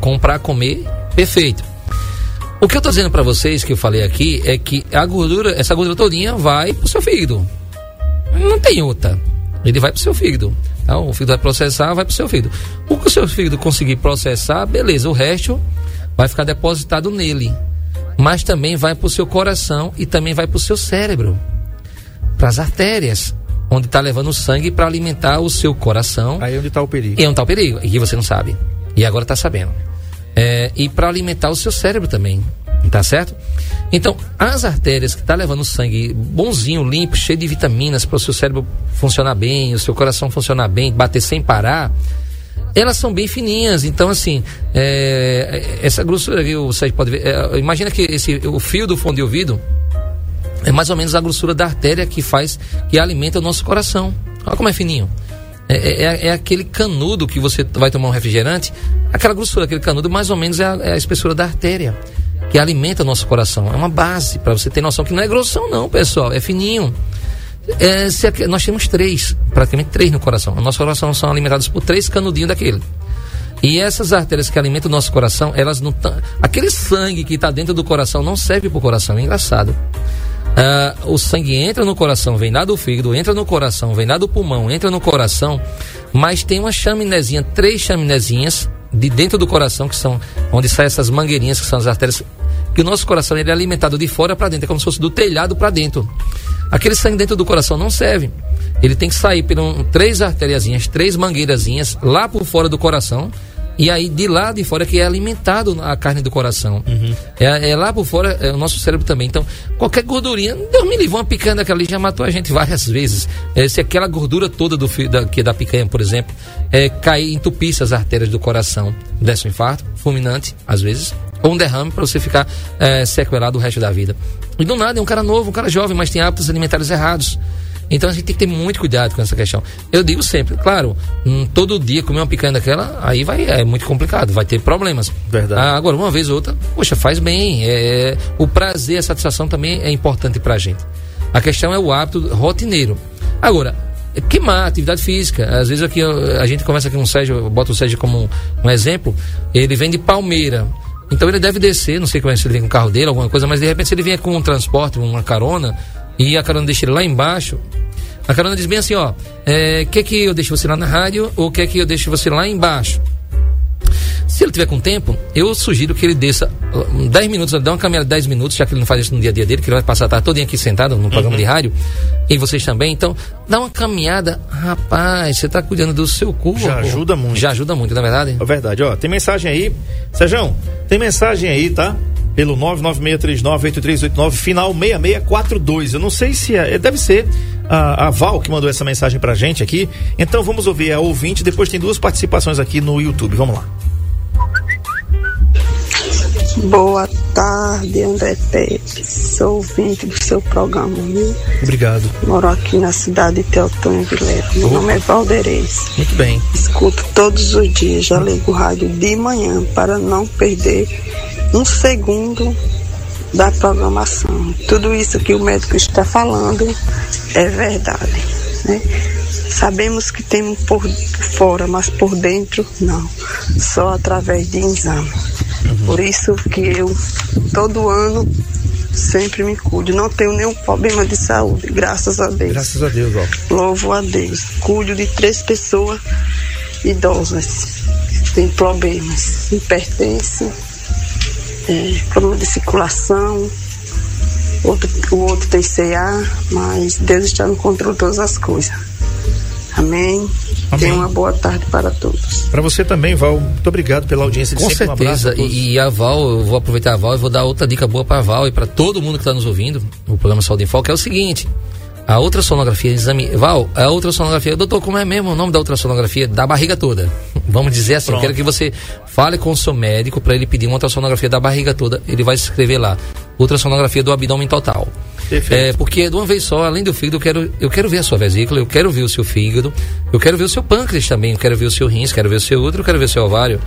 Comprar, comer, perfeito. O que eu tô dizendo para vocês que eu falei aqui é que a gordura, essa gordura todinha vai pro seu fígado. Não tem outra. Ele vai pro seu fígado. Então, o fígado vai processar, vai para o seu fígado. O que o seu fígado conseguir processar, beleza, o resto vai ficar depositado nele. Mas também vai para o seu coração e também vai para o seu cérebro, para as artérias, onde está levando o sangue para alimentar o seu coração. Aí é onde está o perigo. E é onde está o perigo, e que você não sabe. E agora está sabendo. é, e para alimentar o seu cérebro também. Tá certo? Então, as artérias que tá levando sangue bonzinho, limpo, cheio de vitaminas para o seu cérebro funcionar bem, o seu coração funcionar bem, bater sem parar, elas são bem fininhas. Então, assim, é, essa grossura aqui, você pode ver. É, imagina que esse, o fio do fundo de ouvido é mais ou menos a grossura da artéria que faz, que alimenta o nosso coração. Olha como é fininho. É, é, é, aquele canudo que você vai tomar um refrigerante, aquela grossura, aquele canudo, mais ou menos é a, é a espessura da artéria que alimenta o nosso coração. É uma base para você ter noção que não é grossão, não, pessoal, é fininho. É, se, nós temos três, praticamente três no coração. O nosso coração são alimentados por três canudinhos daquele. E essas artérias que alimentam o nosso coração, elas não estão. Aquele sangue que está dentro do coração não serve para o coração, é engraçado. Uh, o sangue entra no coração, vem lá do fígado, entra no coração, vem lá do pulmão, entra no coração, mas tem uma chaminézinha, três chaminézinhas de dentro do coração, que são onde saem essas mangueirinhas, que são as artérias, que o nosso coração ele é alimentado de fora para dentro, é como se fosse do telhado para dentro. Aquele sangue dentro do coração não serve. Ele tem que sair por um, três artériazinhas, três mangueirazinhas lá por fora do coração e aí de lá de fora que é alimentado a carne do coração. Uhum. É, é, lá por fora é o nosso cérebro também. Então, qualquer gordurinha, Deus me livre, uma picanha daquela ali já matou a gente várias vezes. É, se aquela gordura toda do da, que é da picanha, por exemplo, é, cair, entupisse as artérias do coração, desse um infarto, fulminante, às vezes, ou um derrame para você ficar é, sequelado o resto da vida. E do nada é um cara novo, um cara jovem, mas tem hábitos alimentares errados. Então a gente tem que ter muito cuidado com essa questão. Eu digo sempre, claro, hum, todo dia comer uma picanha daquela, aí vai, é muito complicado, vai ter problemas. Verdade. Ah, agora, uma vez ou outra, poxa, faz bem. É, o prazer, a satisfação também é importante pra gente. A questão é o hábito rotineiro. Agora, queimar, atividade física. Às vezes aqui a gente conversa aqui com o Sérgio, eu boto o Sérgio como um, um exemplo, ele vem de Palmeira. Então ele deve descer, não sei como é se ele vem com o carro dele, alguma coisa, mas de repente se ele vier com um transporte, uma carona, e a carona deixa ele lá embaixo, a carona diz bem assim, ó, é, quer que eu deixe você lá na rádio ou quer que eu deixe você lá embaixo? Se ele tiver com tempo, eu sugiro que ele desça 10 minutos, dá uma caminhada de 10 minutos, já que ele não faz isso no dia a dia dele, que ele vai passar a tarde todinha aqui sentado no programa uhum. de rádio, e vocês também. Então, dá uma caminhada, rapaz, você está cuidando do seu corpo. Já ajuda muito. Já ajuda muito, na é verdade? É verdade, ó. Tem mensagem aí. Sejão, tem mensagem aí, tá? Pelo 996398389, final 6642. Eu não sei se é. Deve ser a, a Val que mandou essa mensagem pra gente aqui. Então vamos ouvir a ouvinte. Depois tem duas participações aqui no YouTube. Vamos lá. Boa tarde, André Pepe. Sou ouvinte do seu programa, viu? Obrigado. Moro aqui na cidade de Teotônio Vilela. Meu Opa. nome é Valderez. Muito bem. Escuto todos os dias, já ligo o rádio de manhã para não perder um segundo da programação. Tudo isso que o médico está falando é verdade. Né? Sabemos que temos por fora, mas por dentro não. Só através de exame. Por isso que eu todo ano sempre me cuido. Não tenho nenhum problema de saúde, graças a Deus. Graças a Deus, ó. Louvo a Deus. Cuido de três pessoas idosas que têm problemas, hipertensão é, problema de circulação, outro, o outro tem CA, mas Deus está no controle de todas as coisas. Amém. Amém. Tenha uma boa tarde para todos. Para você também, Val. Muito obrigado pela audiência. Com certeza. Um e, e, a Val, eu vou aproveitar a Val e vou dar outra dica boa para a Val e para todo mundo que está nos ouvindo, o programa Saúde em Foco, é o seguinte. A ultrassonografia, exame. Val, a ultrassonografia, doutor, como é mesmo o nome da ultrassonografia? Da barriga toda. Vamos dizer assim, Pronto. quero que você fale com o seu médico para ele pedir uma ultrassonografia da barriga toda. Ele vai escrever lá, ultrassonografia do abdômen total. É, porque de uma vez só, além do fígado, eu quero, eu quero ver a sua vesícula, eu quero ver o seu fígado, eu quero ver o seu pâncreas também, eu quero ver o seu rins, quero ver o seu útero, eu quero ver o seu ovário.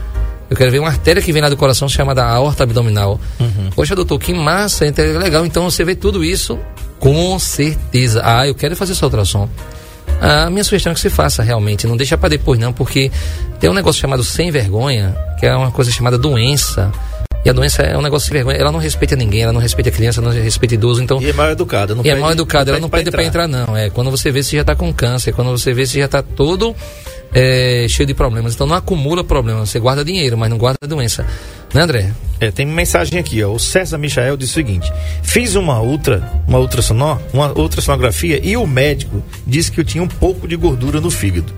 Eu quero ver uma artéria que vem lá do coração chamada aorta abdominal. Uhum. Poxa, doutor, que massa, é legal. Então você vê tudo isso com certeza. Ah, eu quero fazer essa ultrassom. A minha sugestão é que você faça realmente, não deixa para depois não, porque tem um negócio chamado sem vergonha, que é uma coisa chamada doença. E a doença é um negócio sem vergonha. Ela não respeita ninguém, ela não respeita criança, não respeita idoso. Então, e é mal educada. Não e é mal educada, ela não pede para entrar. entrar. não. É quando você vê se já está com câncer, quando você vê se já está todo é, cheio de problemas. Então não acumula problemas, você guarda dinheiro, mas não guarda doença. Né, André? É, tem mensagem aqui, ó. O César Michael diz o seguinte: fiz uma ultra, uma ultrassonó, uma ultrassonografia e o médico disse que eu tinha um pouco de gordura no fígado.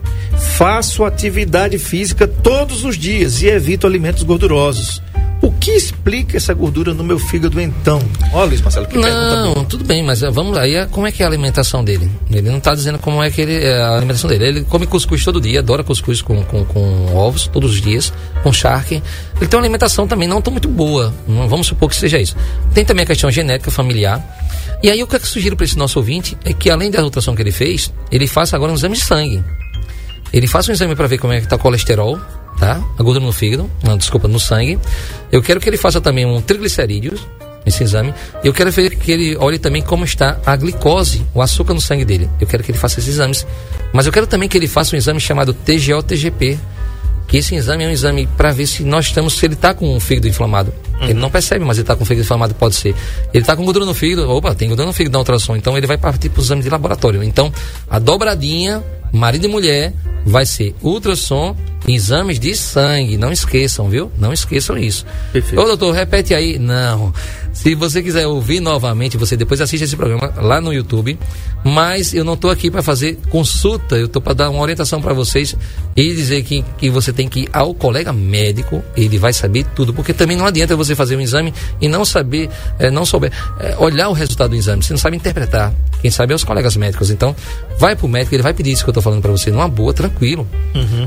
Faço atividade física todos os dias e evito alimentos gordurosos. O que explica essa gordura no meu fígado então? Olha, Luiz Marcelo, que Não, boa. tudo bem, mas eh, vamos lá. Aí, é- como é que é a alimentação dele? Ele não está dizendo como é que ele, é a alimentação dele. Ele come cuscuz todo dia, adora cuscuz com, com, com ovos todos os dias, com charque. Ele tem uma alimentação também não tão muito boa. Vamos supor que seja isso. Tem também a questão genética familiar. E aí o que eu sugiro para esse nosso ouvinte é que além da ultrassom que ele fez, ele faça agora um exame de sangue. Ele faça um exame para ver como é que está o colesterol, tá? A gordura no fígado, não, desculpa, no sangue. Eu quero que ele faça também um triglicerídeos, esse exame. Eu quero ver que ele olhe também como está a glicose, o açúcar no sangue dele. Eu quero que ele faça esses exames. Mas eu quero também que ele faça um exame chamado TGO-TGP, que esse exame é um exame para ver se nós estamos, se ele está com o fígado inflamado. Ele não percebe, mas ele está com o fígado inflamado, pode ser. Ele está com gordura no fígado, opa, tem gordura no fígado na ultrassom, então ele vai partir para o exame de laboratório. Então, a dobradinha, marido e mulher, vai ser ultrassom exames de sangue. Não esqueçam, viu? Não esqueçam isso. Perfeito. Ô, doutor, repete aí. Não. Se você quiser ouvir novamente, você depois assiste esse programa lá no YouTube. Mas eu não estou aqui para fazer consulta, eu estou para dar uma orientação para vocês e dizer que, que você tem que ir ao colega médico, ele vai saber tudo, porque também não adianta você fazer um exame e não saber, eh, não souber, eh, olhar o resultado do exame, você não sabe interpretar. Quem sabe é os colegas médicos. Então, vai pro médico, ele vai pedir isso que eu estou falando para você, numa boa, tranquilo.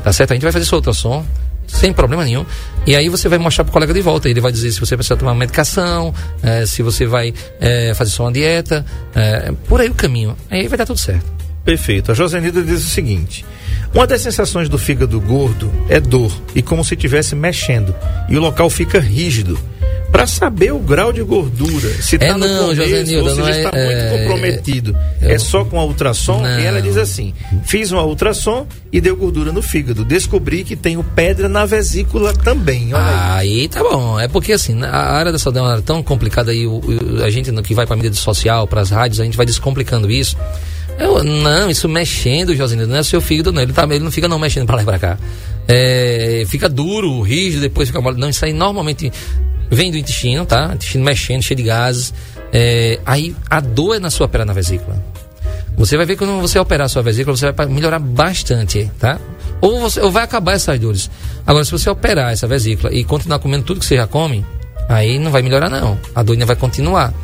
Tá certo? A gente vai fazer sua ultrassom, sem problema nenhum. E aí você vai mostrar pro colega de volta. Ele vai dizer se você precisa tomar uma medicação, eh, se você vai eh, fazer só uma dieta, eh, por aí o caminho. Aí vai dar tudo certo. Perfeito. A Josenilda diz o seguinte: uma das sensações do fígado gordo é dor e como se estivesse mexendo e o local fica rígido. Para saber o grau de gordura, se É está no não, começo Josenilda, ou é- está é- muito comprometido. eu- É só com a ultrassom? Não. E ela diz assim: fiz uma ultrassom e deu gordura no fígado. Descobri que tenho pedra na vesícula também. Olha aí. Aí tá bom. É porque assim, a área da saúde é uma área tão complicada e o- o- a gente no que vai para mídia social, para as rádios, a gente vai descomplicando isso. Eu, não, isso mexendo, Josinho, não é seu fígado, não. Ele, tá, ele não fica não mexendo para lá e pra cá. É, fica duro, rígido, depois fica mole. Não, isso aí normalmente vem do intestino, tá? Intestino mexendo, cheio de gases. É, aí a dor é na sua perna na vesícula. Você vai ver que quando você operar a sua vesícula, você vai melhorar bastante, tá? Ou, você, ou vai acabar essas dores. Agora, se você operar essa vesícula e continuar comendo tudo que você já come, aí não vai melhorar, não. A dor ainda vai continuar.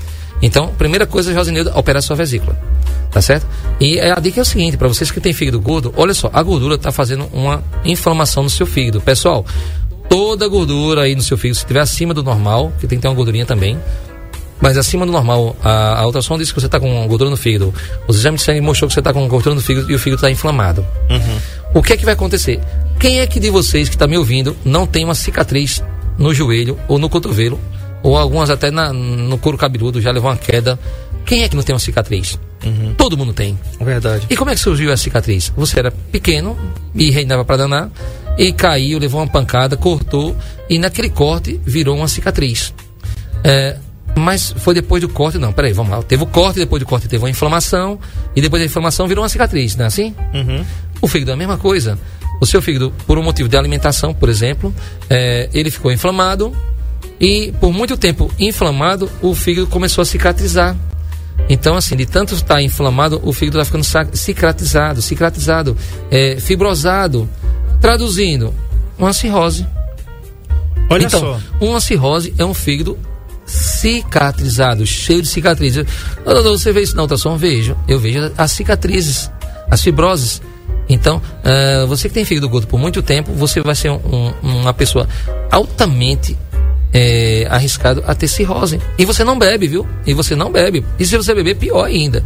Então, primeira coisa, Josinilda, operar a sua vesícula. Tá certo? E a dica é o seguinte, para vocês que têm fígado gordo, olha só, a gordura está fazendo uma inflamação no seu fígado. Pessoal, toda gordura aí no seu fígado, se estiver acima do normal, que tem que ter uma gordurinha também, mas acima do normal, a, a ultrassom disse que você está com gordura no fígado. Os exames de sangue mostrou que você está com gordura no fígado e o fígado está inflamado. O que é que vai acontecer? Quem é que de vocês que está me ouvindo não tem uma cicatriz no joelho ou no cotovelo, ou algumas até na- no couro cabeludo, já levou uma queda? Quem é que não tem uma cicatriz? Todo mundo tem. Verdade. E como é que surgiu a cicatriz? Você era pequeno e reinava para danar, e caiu, levou uma pancada, cortou, e naquele corte virou uma cicatriz. É, mas foi depois do corte, não, peraí, vamos lá. Teve o corte, depois do corte teve uma inflamação, e depois da inflamação virou uma cicatriz, não é assim? O fígado é a mesma coisa. O seu fígado, por um motivo de alimentação, por exemplo, é, ele ficou inflamado, e por muito tempo inflamado, o fígado começou a cicatrizar. Então, assim, de tanto estar inflamado, o fígado está ficando cicatrizado, cicatrizado, é, fibrosado. Traduzindo, uma cirrose. Olha então, só. uma cirrose é um fígado cicatrizado, cheio de cicatrizes. Não, não, você vê isso na ultrassom? Vejo. Eu vejo as cicatrizes, as fibroses. Então, eh, você que tem fígado gordo por muito tempo, você vai ser um- um- uma pessoa altamente eh, arriscado a ter cirrose. E você não bebe, viu? E você não bebe. E se você beber, pior ainda.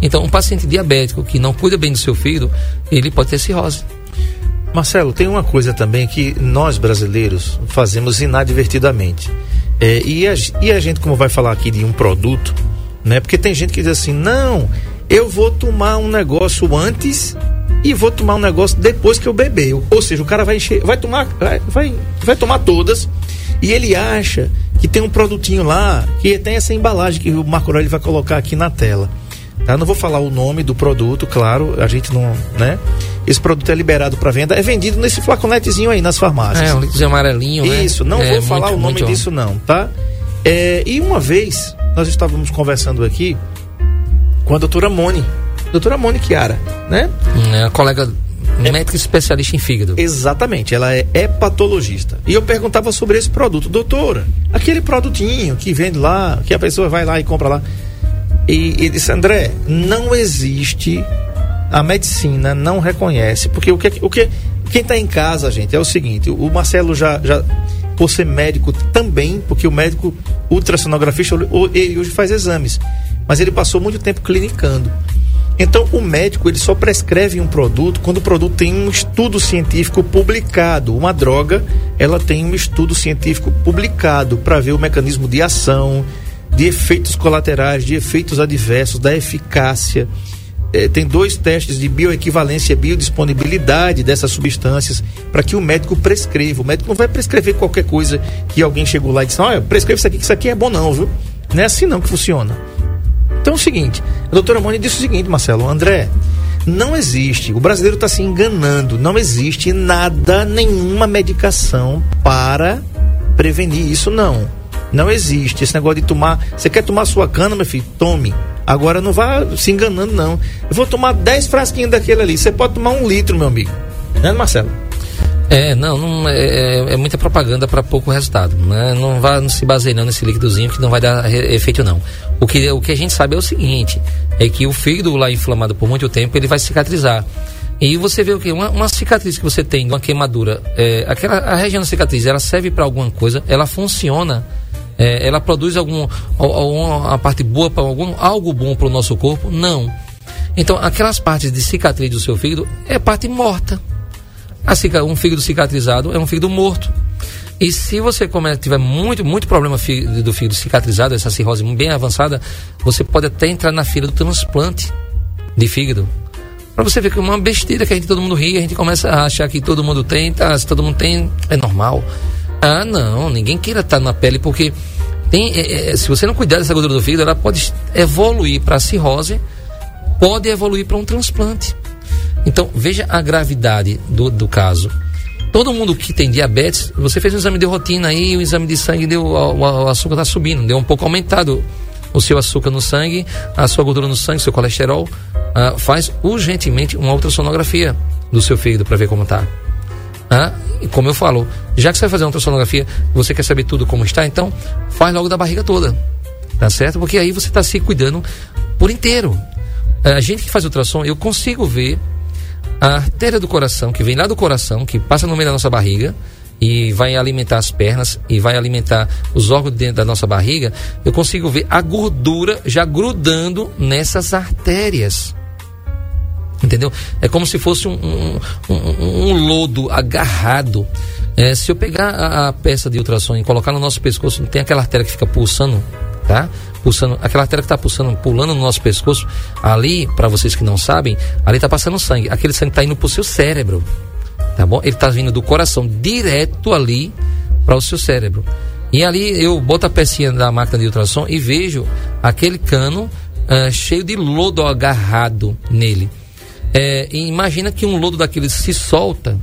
Então, um paciente diabético que não cuida bem do seu fígado, ele pode ter cirrose. Marcelo, tem uma coisa também que nós brasileiros fazemos inadvertidamente. É, e, a, e a gente, como vai falar aqui de um produto, né? Porque tem gente que diz assim, não, eu vou tomar um negócio antes e vou tomar um negócio depois que eu beber. Ou seja, o cara vai encher, vai tomar, vai, vai, vai tomar todas e ele acha que tem um produtinho lá que tem essa embalagem que o Marco Aurélio vai colocar aqui na tela. Tá? Não vou falar o nome do produto, claro, a gente não, né? esse produto é liberado para venda, é vendido nesse flaconetezinho aí nas farmácias. É, um líquido amarelinho, né? Isso, não É, vou falar muito, o nome disso não, tá? É, e uma vez, nós estávamos conversando aqui com a doutora Mone, doutora Mone Chiara, né? É, a colega médica especialista em fígado. Exatamente, ela é hepatologista. E eu perguntava sobre esse produto, doutora, aquele produtinho que vende lá, que a pessoa vai lá e compra lá. E, e disse, André, não existe, a medicina não reconhece, porque o que, o que quem está em casa, gente, é o seguinte, o Marcelo já, já por ser médico também, porque o médico ultrassonografista, ele hoje faz exames, mas ele passou muito tempo clinicando. Então, o médico ele só prescreve um produto quando o produto tem um estudo científico publicado. Uma droga, ela tem um estudo científico publicado para ver o mecanismo de ação, de efeitos colaterais, de efeitos adversos, da eficácia. Eh, tem dois testes de bioequivalência e biodisponibilidade dessas substâncias para que o médico prescreva. O médico não vai prescrever qualquer coisa que alguém chegou lá e disse: Olha, prescreve isso aqui, que isso aqui é bom, não, viu? Não é assim não que funciona. Então é o seguinte, a doutora Mônica disse o seguinte, Marcelo, André, não existe, o brasileiro está se enganando, não existe nada, nenhuma medicação para prevenir isso, não. Não existe esse negócio de tomar. Você quer tomar sua cana, meu filho? Tome. Agora não vá se enganando, não. Eu vou tomar 10 frasquinhos daquele ali. Você pode tomar um litro, meu amigo. Né, Marcelo? É, não, não é, é- é muita propaganda para pouco resultado. Né? Não vá não se baseie não nesse líquidozinho que não vai dar efeito não. O que, o que a gente sabe é o seguinte, é que o fígado lá inflamado por muito tempo ele vai cicatrizar. E você vê o que uma, uma cicatriz que você tem, uma queimadura, é, aquela a região da cicatriz, ela serve para alguma coisa, ela funciona, é, ela produz algum al- alguma parte boa para algum algo bom para o nosso corpo? Não. Então aquelas partes de cicatriz do seu fígado é parte morta. A um fígado cicatrizado é um fígado morto. E se você tiver muito, muito problema do fígado cicatrizado, essa cirrose bem avançada, você pode até entrar na fila do transplante de fígado. Pra você ver que é uma besteira que a gente todo mundo ri, a gente começa a achar que todo mundo tem, tá, se todo mundo tem, é normal. Ah, não, ninguém queira estar na pele, porque tem, é, é, se você não cuidar dessa gordura do fígado, ela pode evoluir para cirrose, pode evoluir para um transplante. Então, veja a gravidade do, do caso. Todo mundo que tem diabetes, você fez um exame de rotina aí, o exame de sangue deu, o, o açúcar está subindo, deu um pouco aumentado o seu açúcar no sangue, a sua gordura no sangue, seu colesterol. Ah, faz urgentemente uma ultrassonografia do seu fígado para ver como está. Ah, e como eu falo, já que você vai fazer uma ultrassonografia, você quer saber tudo como está, então faz logo da barriga toda. Tá certo? Porque aí você está se cuidando por inteiro. A gente que faz ultrassom, eu consigo ver a artéria do coração, que vem lá do coração, que passa no meio da nossa barriga e vai alimentar as pernas e vai alimentar os órgãos dentro da nossa barriga, eu consigo ver a gordura já grudando nessas artérias. Entendeu? É como se fosse um, um, um- um lodo agarrado. É, se eu pegar a, a peça de ultrassom e colocar no nosso pescoço, não tem aquela artéria que fica pulsando, tá? Pulsando, aquela artéria que está pulsando, pulando no nosso pescoço, ali, para vocês que não sabem, ali está passando sangue. Aquele sangue está indo para o seu cérebro, tá bom? Ele está vindo do coração direto ali para o seu cérebro. E ali eu boto a pecinha da máquina de ultrassom e vejo aquele cano ah, cheio de lodo agarrado nele. É, imagina que um lodo daquele se solta,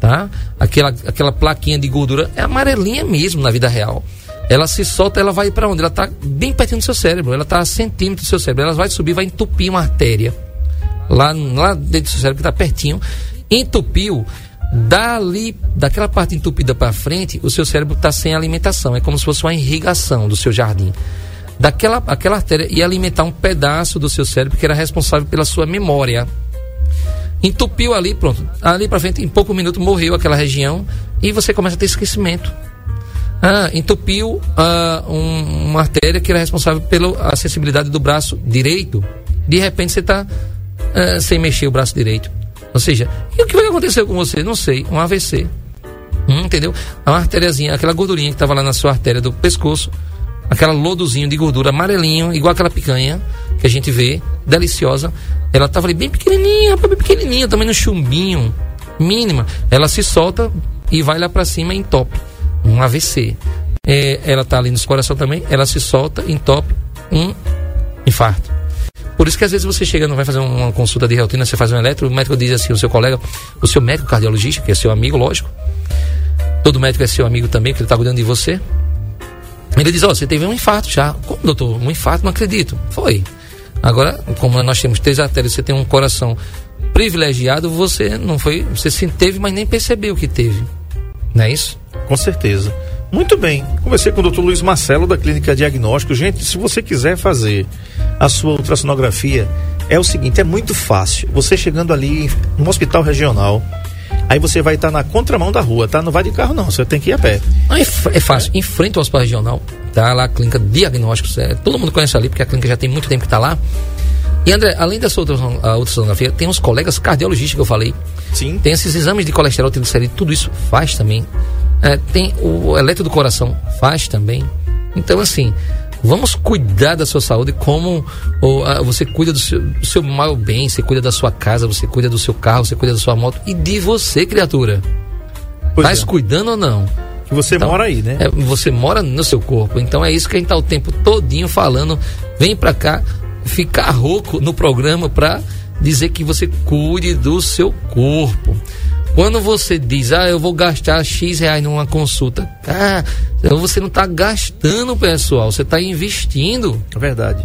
tá? Aquela, aquela plaquinha de gordura é amarelinha mesmo na vida real. Ela se solta, ela vai para onde? Ela tá bem pertinho do seu cérebro, ela tá a centímetros do seu cérebro. Ela vai subir, vai entupir uma artéria lá, lá dentro do seu cérebro que está pertinho, entupiu. Dali, daquela parte entupida para frente, o seu cérebro está sem alimentação. É como se fosse uma irrigação do seu jardim. Daquela aquela artéria ia alimentar um pedaço do seu cérebro que era responsável pela sua memória. Entupiu ali, pronto. Ali para frente, em pouco minuto, morreu aquela região e você começa a ter esquecimento. Ah, entupiu ah, um- uma artéria que era responsável pela acessibilidade do braço direito. De repente você está sem mexer o braço direito. Ou seja, e o que vai acontecer com você? Não sei, um AVC. Hum, entendeu? A artériazinha, aquela gordurinha que estava lá na sua artéria do pescoço, aquela lodozinho de gordura amarelinho, igual aquela picanha que a gente vê, deliciosa. Ela estava ali bem pequenininha, bem pequenininha, também no chumbinho, mínima. Ela se solta e vai lá para cima e entope. Um AVC. É, ela está ali no coração também, ela se solta, entope um infarto. Por isso que às vezes você chega, não vai fazer uma consulta de rotina, você faz um eletro, o médico diz assim, o seu colega, o seu médico cardiologista, que é seu amigo, lógico. Todo médico é seu amigo também, que ele está cuidando de você. Ele diz, ó, você teve um infarto já. Como, doutor? Um infarto? Não acredito. Foi. Agora, como nós temos três artérias, você tem um coração privilegiado, você não foi, você sim teve, mas nem percebeu que teve. Não é isso? Com certeza. Muito bem. Conversei com o Dr. Luiz Marcelo da Clínica Diagnóstico. Gente, se você quiser fazer a sua ultrassonografia, é o seguinte, é muito fácil. Você chegando ali no hospital regional, aí você vai estar na contramão da rua, tá? Não vai de carro não, você tem que ir a pé. É, é fácil. Em frente ao hospital regional, tá lá a clínica Diagnósticos. É, todo mundo conhece ali, porque a clínica já tem muito tempo que está lá. E André, além dessa ultrasson- a ultrassonografia, tem uns colegas cardiologistas que eu falei. Sim. Tem esses exames de colesterol, triglicerídeo, tudo isso faz também. É, tem o eletro do coração, faz também. Então, assim, vamos cuidar da sua saúde como o, a, você cuida do seu, do seu mal bem, você cuida da sua casa, você cuida do seu carro, você cuida da sua moto e de você, criatura. Pois Mas é. cuidando ou não? Que você Então, mora aí, né? É, você mora no seu corpo. Então é isso que a gente tá o tempo todinho falando. Vem pra cá, ficar rouco no programa pra dizer que você cuide do seu corpo. Quando você diz, ah, eu vou gastar X reais numa consulta, ah, você não tá gastando, pessoal, você tá investindo. É verdade.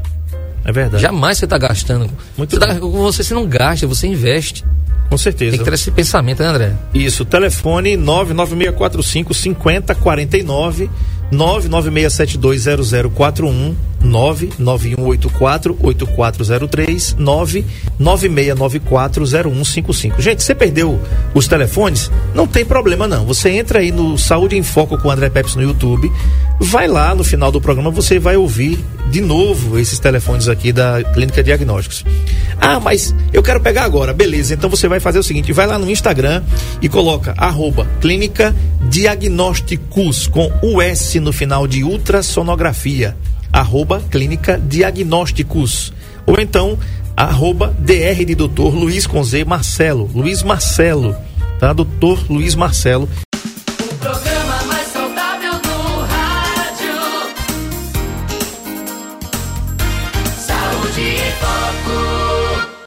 É verdade. Jamais você tá gastando. Muito você, tá- você, você não gasta, você investe. Com certeza. Tem que ter esse pensamento, né, André? Isso, telefone 99645 5049 996720041 99184 8403 996940155. Gente, você perdeu os telefones? Não tem problema não. Você entra aí no Saúde em Foco com o André Peps no YouTube, vai lá no final do programa, você vai ouvir de novo esses telefones aqui da Clínica Diagnósticos. Ah, mas eu quero pegar agora. Beleza, então você vai fazer o seguinte, vai lá no Instagram e coloca arroba Clínica Diagnósticos com o S no final de ultrassonografia. Arroba Clínica Diagnósticos. Ou então, arroba DR de doutor Luiz com Z Marcelo. Luiz Marcelo, tá? Doutor Luiz Marcelo.